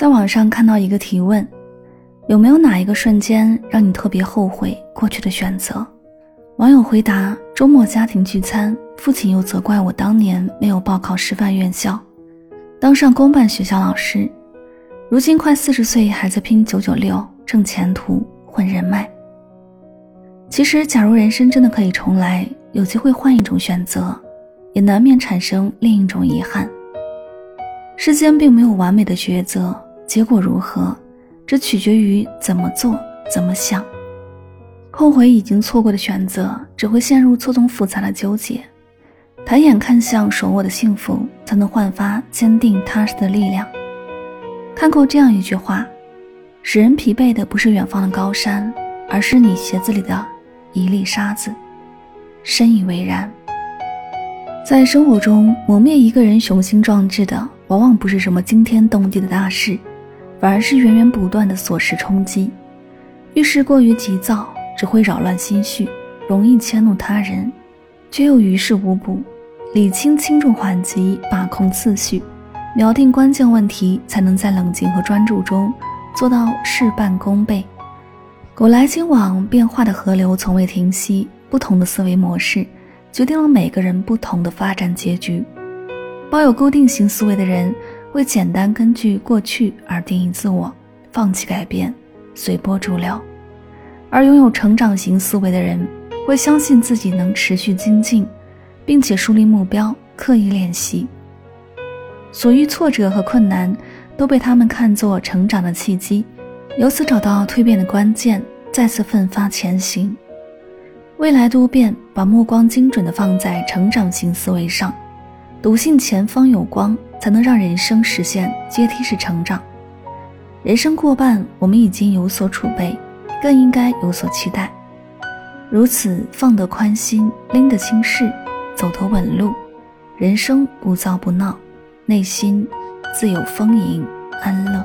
在网上看到一个提问：有没有哪一个瞬间让你特别后悔过去的选择？网友回答：周末家庭聚餐，父亲又责怪我当年没有报考师范院校，当上公办学校老师，如今快四十岁还在拼九九六，挣前途，混人脉。其实，假如人生真的可以重来，有机会换一种选择，也难免产生另一种遗憾。世间并没有完美的抉择。结果如何，这取决于怎么做、怎么想。后悔已经错过的选择，只会陷入错综复杂的纠结。抬眼看向手握的幸福，才能焕发坚定踏实的力量。看过这样一句话：使人疲惫的不是远方的高山，而是你鞋子里的一粒沙子。深以为然。在生活中，磨灭一个人雄心壮志的，往往不是什么惊天动地的大事。反而是源源不断的琐事冲击，遇事过于急躁，只会扰乱心绪，容易迁怒他人，却又于事无补。理清轻重缓急，把控次序，瞄定关键问题，才能在冷静和专注中做到事半功倍。古来今往，变化的河流从未停息。不同的思维模式，决定了每个人不同的发展结局。抱有固定型思维的人。会简单根据过去而定义自我，放弃改变，随波逐流；而拥有成长型思维的人，会相信自己能持续精进，并且树立目标，刻意练习。所遇挫折和困难，都被他们看作成长的契机，由此找到蜕变的关键，再次奋发前行。未来多变，把目光精准地放在成长型思维上。笃信前方有光，才能让人生实现阶梯式成长。人生过半，我们已经有所储备，更应该有所期待。如此放得宽心，拎得轻事，走得稳路，人生不躁不闹，内心自有丰盈安乐。